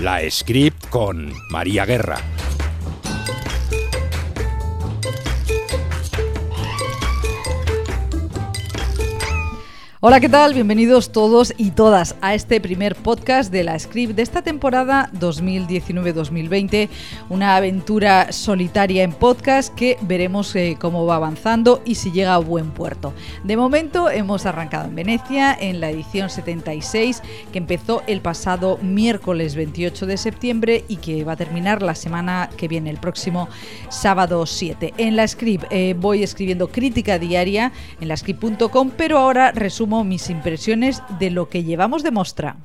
La Script con María Guerra. Hola, ¿qué tal? Bienvenidos todos y todas a este primer podcast de la Script de esta temporada 2019-2020, una aventura solitaria en podcast que veremos eh, cómo va avanzando y si llega a buen puerto. De momento hemos arrancado en Venecia en la edición 76 que empezó el pasado miércoles 28 de septiembre y que va a terminar la semana que viene, el próximo sábado 7. En la Script eh, voy escribiendo crítica diaria en la script.com, pero ahora resumo mis impresiones de lo que llevamos de mostra.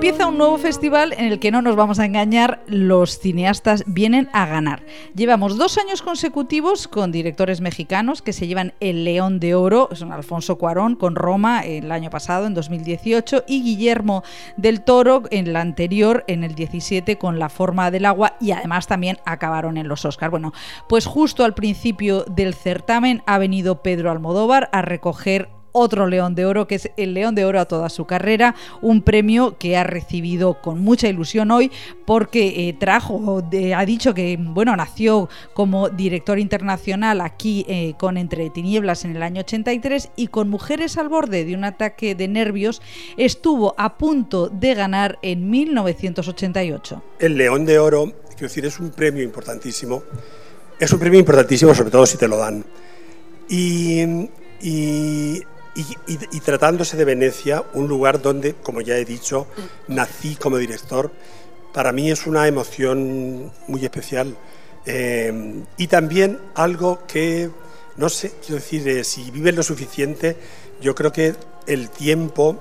Empieza un nuevo festival en el que no nos vamos a engañar, los cineastas vienen a ganar. Llevamos dos años consecutivos con directores mexicanos que se llevan el León de Oro, son Alfonso Cuarón con Roma el año pasado, en 2018, y Guillermo del Toro en el anterior, en el 17, con La Forma del Agua, y además también acabaron en los Oscars. Bueno, pues justo al principio del certamen ha venido Pedro Almodóvar a recoger otro León de Oro, que es el León de Oro a toda su carrera, un premio que ha recibido con mucha ilusión hoy porque eh, trajo, ha dicho que, bueno, nació como director internacional aquí eh, con Entre Tinieblas en el año 83 y con Mujeres al borde de un ataque de nervios estuvo a punto de ganar en 1988. El León de Oro, quiero decir, es un premio importantísimo. Es un premio importantísimo, sobre todo si te lo dan. Y, y y, tratándose de Venecia, un lugar donde, como ya he dicho, nací como director, para mí es una emoción muy especial. Eh, y también algo que, no sé, quiero decir, eh, si vives lo suficiente, yo creo que el tiempo,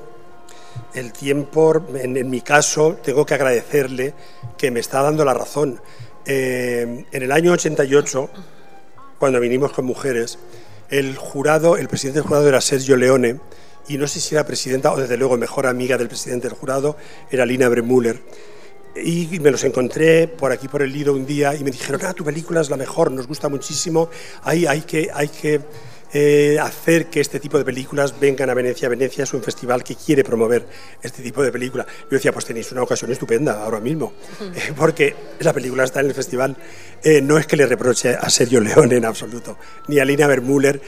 el tiempo, en, mi caso, tengo que agradecerle que me está dando la razón. Eh, en el año 88, cuando vinimos con mujeres, el jurado, el presidente del jurado era Sergio Leone, y no sé si era presidenta o desde luego mejor amiga del presidente del jurado, era Lina Bremuller. Y me los encontré por aquí, por el Lido, un día y me dijeron, ah, tu película es la mejor, nos gusta muchísimo, hay, hay que, hay que eh, hacer que este tipo de películas vengan a Venecia. Venecia es un festival que quiere promover este tipo de película. Yo decía, pues tenéis una ocasión estupenda ahora mismo, eh, porque la película está en el festival. Eh, no es que le reproche a Sergio León en absoluto, ni a Lina Bermuller,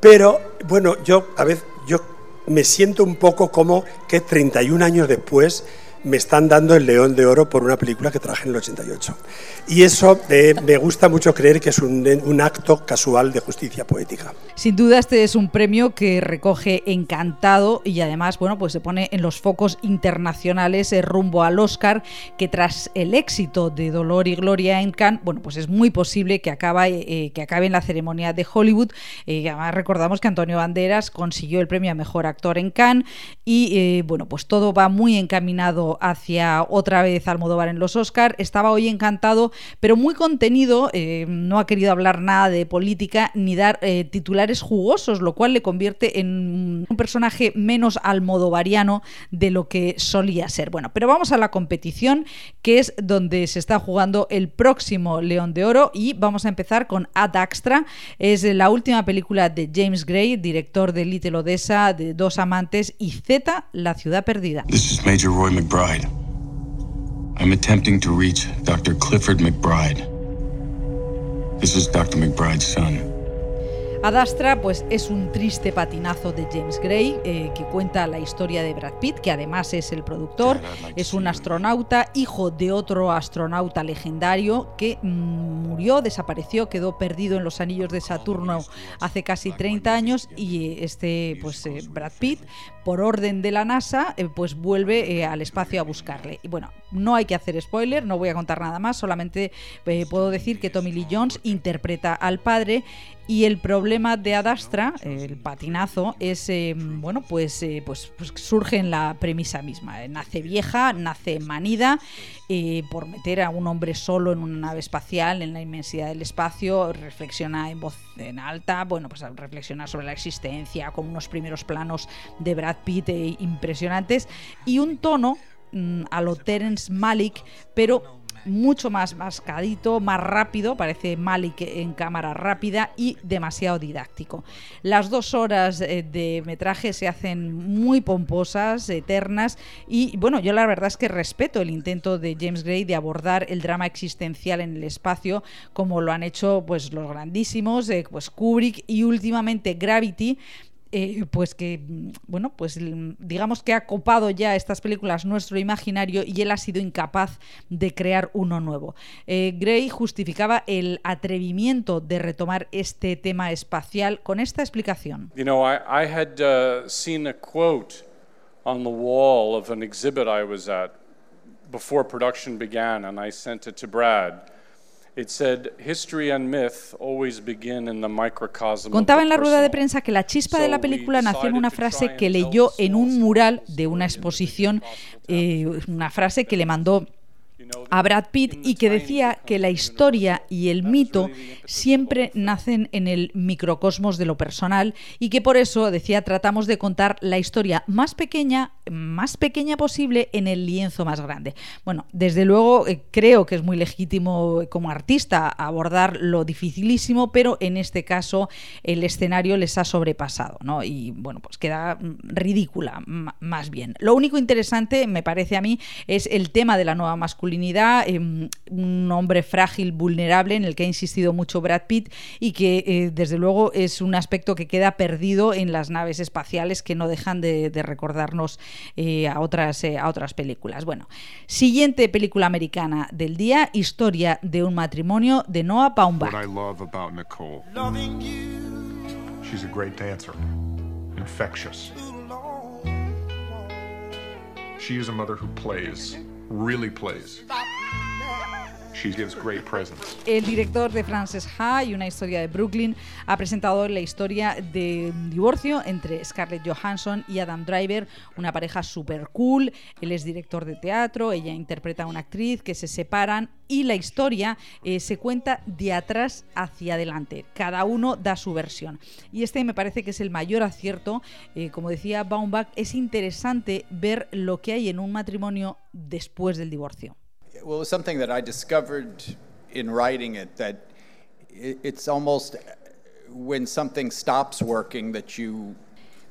pero bueno, yo a veces yo me siento un poco como que 31 años después me están dando el León de Oro por una película que traje en el 88. Y eso eh, me gusta mucho creer que es un, acto casual de justicia poética. Sin duda este es un premio que recoge encantado y además bueno pues se pone en los focos internacionales eh, rumbo al Oscar que tras el éxito de Dolor y Gloria en Cannes bueno pues es muy posible que, acaba, eh, que acabe en la ceremonia de Hollywood. además recordamos que Antonio Banderas consiguió el premio a Mejor Actor en Cannes y bueno pues todo va muy encaminado hacia otra vez Almodóvar en los Oscar. Estaba hoy encantado, pero muy contenido. Eh, no ha querido hablar nada de política ni dar eh, titulares jugosos, lo cual le convierte en un personaje menos almodovariano de lo que solía ser. Bueno, pero vamos a la competición, que es donde se está jugando el próximo León de Oro y vamos a empezar con Ad Extra. Es la última película de James Gray, director de Little Odessa, de Dos Amantes y Z, La Ciudad Perdida. Major Roy McBride. I'm attempting to reach Dr. Clifford McBride. This is Dr. McBride's son. Adastra pues es un triste patinazo de James Gray eh, que cuenta la historia de Brad Pitt, que además es el productor, es un astronauta, hijo de otro astronauta legendario que murió, desapareció, quedó perdido en los anillos de Saturno hace casi 30 años y este pues eh, Brad Pitt por orden de la NASA eh, pues vuelve al espacio a buscarle. Y bueno, no hay que hacer spoiler, no voy a contar nada más, solamente puedo decir que Tommy Lee Jones interpreta al padre y el problema de Adastra, el patinazo, es eh, bueno, pues, eh, pues, pues, surge en la premisa misma. Eh, nace vieja, nace manida, por meter a un hombre solo en una nave espacial, en la inmensidad del espacio, reflexiona en voz en alta, bueno, pues reflexiona sobre la existencia, con unos primeros planos de Brad Pitt impresionantes, y un tono mm, a lo Terence Malick, pero mucho más mascadito, más rápido, parece Malik en cámara rápida y demasiado didáctico. Las dos horas eh, de metraje se hacen muy pomposas, eternas y bueno, yo la verdad es que respeto el intento de James Gray de abordar el drama existencial en el espacio como lo han hecho pues los grandísimos, eh, pues Kubrick y últimamente Gravity, eh, pues que, bueno, pues digamos que ha copado ya estas películas nuestro imaginario y él ha sido incapaz de crear uno nuevo. Eh, Gray justificaba el atrevimiento de retomar este tema espacial con esta explicación. You know, I, I had uh, seen a quote on the wall of an exhibit I was at before production began, and I sent it to Brad. Contaba en la rueda de prensa que la chispa de la película nació en una frase que leyó en un mural de una exposición, eh, una frase que le mandó a Brad Pitt y que decía que la historia y el mito siempre nacen en el microcosmos de lo personal y que por eso, decía, tratamos de contar la historia más pequeña, más pequeña posible en el lienzo más grande. Bueno, desde luego eh, creo que es muy legítimo como artista abordar lo dificilísimo, pero en este caso el escenario les ha sobrepasado, ¿no? Y bueno, pues queda mm, ridícula, más bien. Lo único interesante, me parece a mí, es el tema de la nueva masculinidad, em, un hombre frágil, vulnerable, en el que ha insistido mucho Brad Pitt y que eh, desde luego es un aspecto que queda perdido en las naves espaciales que no dejan de, recordarnos eh, a, otras, eh, a otras películas. Bueno, siguiente película americana del día, Historia de un matrimonio de Noah Baumbach. She's a great dancer, infectious. She is a mother who plays, really plays. El director de Frances Ha y una historia de Brooklyn ha presentado la historia de un divorcio entre Scarlett Johansson y Adam Driver, una pareja súper cool. Él es director de teatro, ella interpreta a una actriz que se separan y la historia eh, se cuenta de atrás hacia adelante. Cada uno da su versión. Y este me parece que es el mayor acierto. Eh, como decía Baumbach, es interesante ver lo que hay en un matrimonio después del divorcio. Well, it was something that I discovered in writing it that it's almost when something stops working that you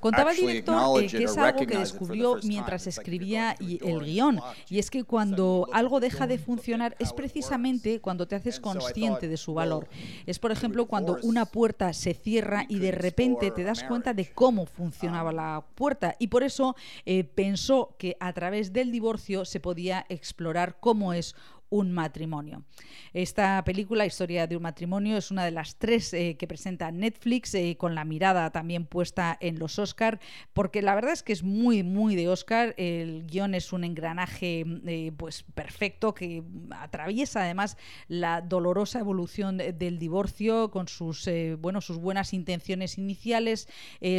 Contaba el director eh, que es algo que descubrió mientras escribía el guion, y es que cuando algo deja de funcionar es precisamente cuando te haces consciente de su valor. Es, por ejemplo, cuando una puerta se cierra y de repente te das cuenta de cómo funcionaba um, la puerta, y por eso eh, pensó que a través del divorcio se podía explorar cómo es un matrimonio. Esta película, Historia de un matrimonio, es una de las tres eh, que presenta Netflix, eh, con la mirada también puesta en los Oscar, porque la verdad es que es muy, muy de Oscar. El guion es un engranaje eh, pues perfecto que atraviesa además la dolorosa evolución del divorcio con sus, bueno, sus buenas intenciones iniciales,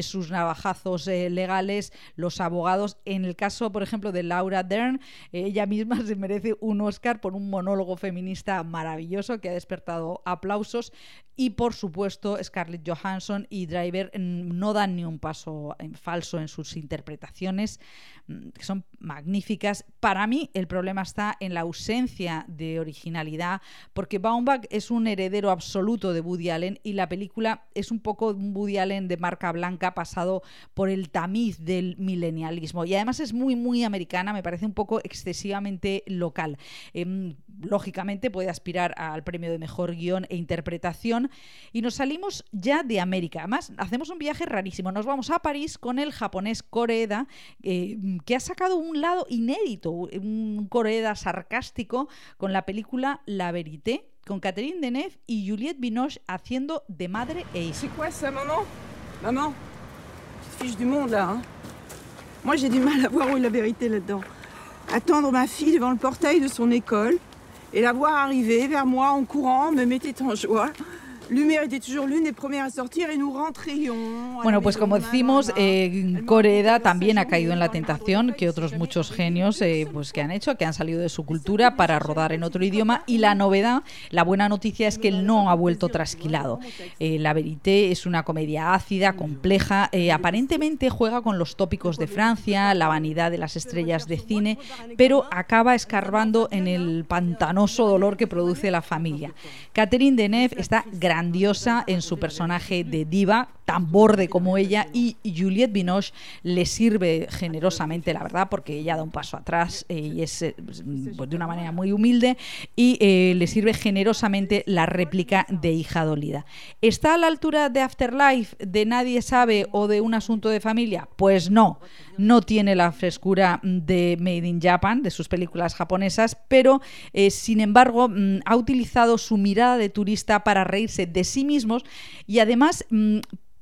sus navajazos legales, los abogados. En el caso, por ejemplo, de Laura Dern, ella misma se merece un Oscar por un monólogo feminista maravilloso que ha despertado aplausos. Y por supuesto Scarlett Johansson y Driver no dan ni un paso en falso en sus interpretaciones, que son magníficas. Para mí el problema está en la ausencia de originalidad, porque Baumbach es un heredero absoluto de Woody Allen y la película es un poco un Woody Allen de marca blanca pasado por el tamiz del milenialismo. Y además es muy, muy americana, me parece un poco excesivamente local. Em, lógicamente puede aspirar al premio de mejor guion e interpretación. Y nos salimos ya de América. Además, hacemos un viaje rarísimo. Nos vamos a París con el japonés Koreeda, eh, que ha sacado un lado inédito, un Koreeda sarcástico con la película La Vérité, con Catherine Deneuve y Juliette Binoche haciendo de madre e hija. C'est quoi ça, maman? Maman, fiche du monde là, hein? Moi j'ai du mal à voir où est la vérité là-dedans. Attendre ma fille devant le portail de son école, et la voir arriver vers moi en courant me mettait en joie. Bueno, pues como decimos, eh, Coreda también ha caído en la tentación que otros muchos genios eh, pues que han hecho, que han salido de su cultura para rodar en otro idioma. Y la novedad, la buena noticia es que él no ha vuelto trasquilado. Eh, la Verité es una comedia ácida, compleja, aparentemente juega con los tópicos de Francia, la vanidad de las estrellas de cine, pero acaba escarbando en el pantanoso dolor que produce la familia. Catherine Deneuve está grandiosa en su personaje de diva, tan borde como ella, y Juliette Binoche le sirve generosamente, la verdad, porque ella da un paso atrás eh, y es eh, pues, de una manera muy humilde, y eh, le sirve generosamente la réplica de hija dolida. ¿Está a la altura de Afterlife, de Nadie sabe o de un asunto de familia? Pues no, no tiene la frescura de Made in Japan, de sus películas japonesas, pero sin embargo mm, ha utilizado su mirada de turista para reírse de sí mismos y además mm,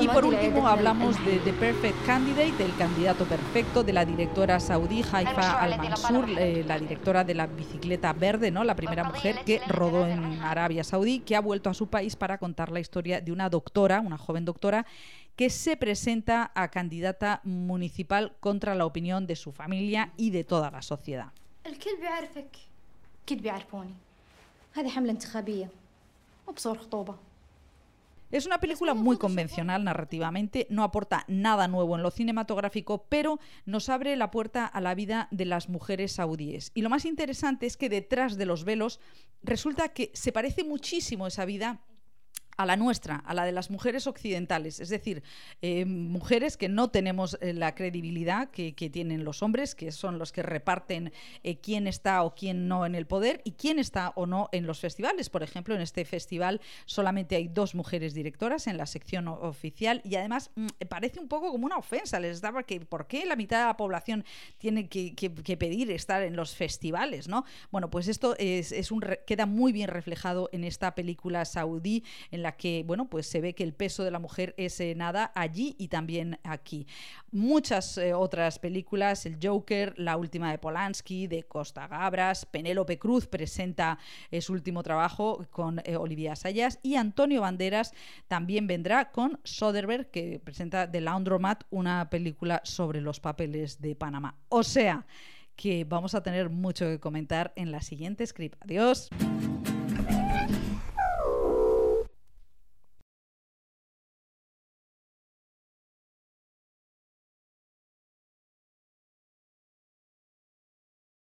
y por último hablamos de The Perfect Candidate, el candidato perfecto de la directora saudí Haifa Al-Mansur, eh, la directora de la bicicleta verde, ¿no? la primera mujer que rodó en Arabia Saudí, que ha vuelto a su país para contar la historia de una doctora, una joven doctora, que se presenta a candidata municipal contra la opinión de su familia y de toda la sociedad. Es una película muy convencional narrativamente, no aporta nada nuevo en lo cinematográfico, pero nos abre la puerta a la vida de las mujeres saudíes. Y lo más interesante es que detrás de los velos resulta que se parece muchísimo esa vida a la nuestra, a la de las mujeres occidentales, es decir, eh, mujeres que no tenemos eh, la credibilidad que, tienen los hombres, que son los que reparten eh, quién está o quién no en el poder y quién está o no en los festivales. Por ejemplo, en este festival solamente hay dos mujeres directoras en la sección oficial y además mm, parece un poco como una ofensa. Les daba que por qué la mitad de la población tiene que, pedir estar en los festivales, ¿no? Bueno, pues esto es, un queda muy bien reflejado en esta película saudí en que, bueno, pues se ve que el peso de la mujer es eh, nada allí y también aquí. Muchas eh, otras películas, El Joker, la última de Polanski, de Costa Gabras, Penélope Cruz presenta eh, su último trabajo con Olivia Sayas y Antonio Banderas también vendrá con Soderbergh, que presenta The Laundromat, una película sobre los papeles de Panamá. O sea, que vamos a tener mucho que comentar en la siguiente script. Adiós.